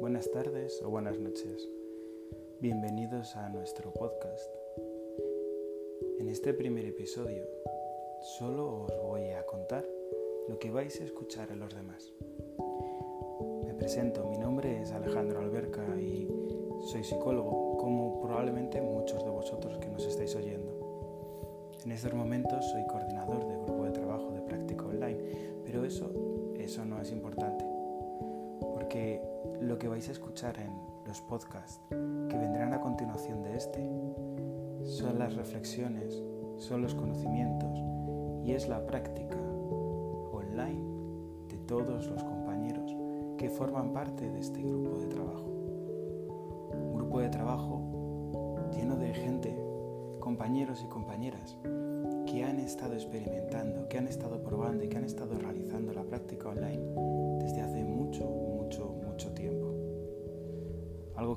buenas tardes o buenas noches. Bienvenidos a nuestro podcast. En este primer episodio solo os voy a contar lo que vais a escuchar en los demás. Me presento, mi nombre es Alejandro Alberca y soy psicólogo, como probablemente muchos de vosotros que nos estáis oyendo. En estos momentos soy coordinador de grupo de trabajo de práctica online, pero eso, eso no es importante porque lo que vais a escuchar en los podcasts que vendrán a continuación de este son las reflexiones, son los conocimientos y es la práctica online de todos los compañeros que forman parte de este grupo de trabajo. Un grupo de trabajo lleno de gente, compañeros y compañeras que han estado experimentando, que han estado probando y que han estado realizando la práctica online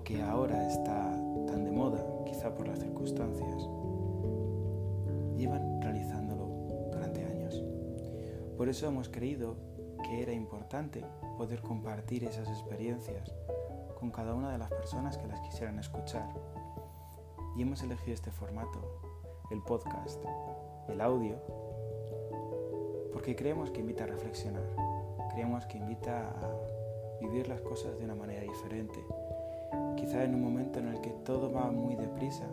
que ahora está tan de moda, quizá por las circunstancias. Llevan realizándolo durante años. Por eso hemos creído que era importante poder compartir esas experiencias con cada una de las personas que las quisieran escuchar. Y hemos elegido este formato, el podcast, el audio, porque creemos que invita a reflexionar, creemos que invita a vivir las cosas de una manera diferente. Quizá en un momento en el que todo va muy deprisa,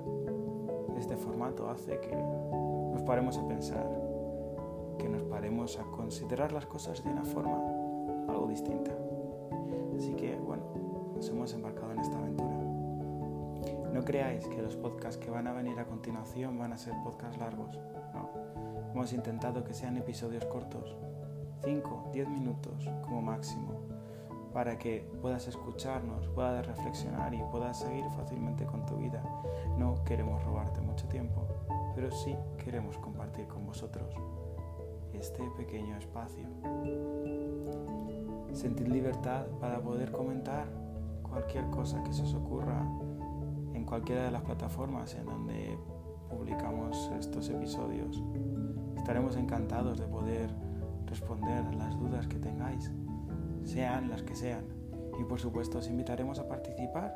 este formato hace que nos paremos a pensar, que nos paremos a considerar las cosas de una forma algo distinta. Así que bueno, nos hemos embarcado en esta aventura. No creáis que los podcasts que van a venir a continuación van a ser podcasts largos. No. Hemos intentado que sean episodios cortos, 5, 10 minutos como máximo, para que puedas escucharnos, puedas reflexionar y puedas seguir fácilmente con tu vida. No queremos robarte mucho tiempo, pero sí queremos compartir con vosotros este pequeño espacio. Sentir libertad para poder comentar cualquier cosa que se os ocurra en cualquiera de las plataformas en donde publicamos estos episodios. Estaremos encantados de poder responder las dudas que tengáis sean las que sean. Y por supuesto os invitaremos a participar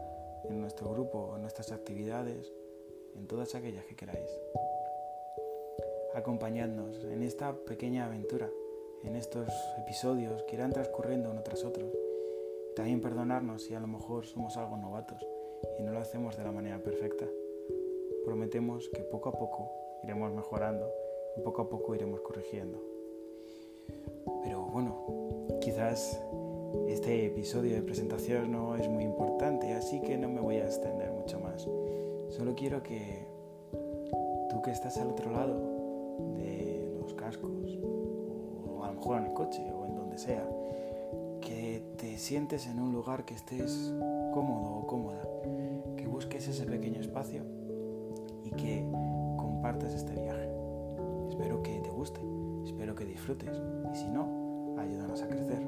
en nuestro grupo, en nuestras actividades, en todas aquellas que queráis. Acompañadnos en esta pequeña aventura, en estos episodios que irán transcurriendo uno tras otro. También perdonarnos si a lo mejor somos algo novatos y no lo hacemos de la manera perfecta. Prometemos que poco a poco iremos mejorando y poco a poco iremos corrigiendo. Pero bueno, quizás este episodio de presentación no es muy importante, así que no me voy a extender mucho más. Solo quiero que tú que estás al otro lado de los cascos, o a lo mejor en el coche o en donde sea, que te sientes en un lugar que estés cómodo o cómoda, que busques ese pequeño espacio y que compartas este viaje. Espero que te guste, espero que disfrutes y si no, ayúdanos a crecer.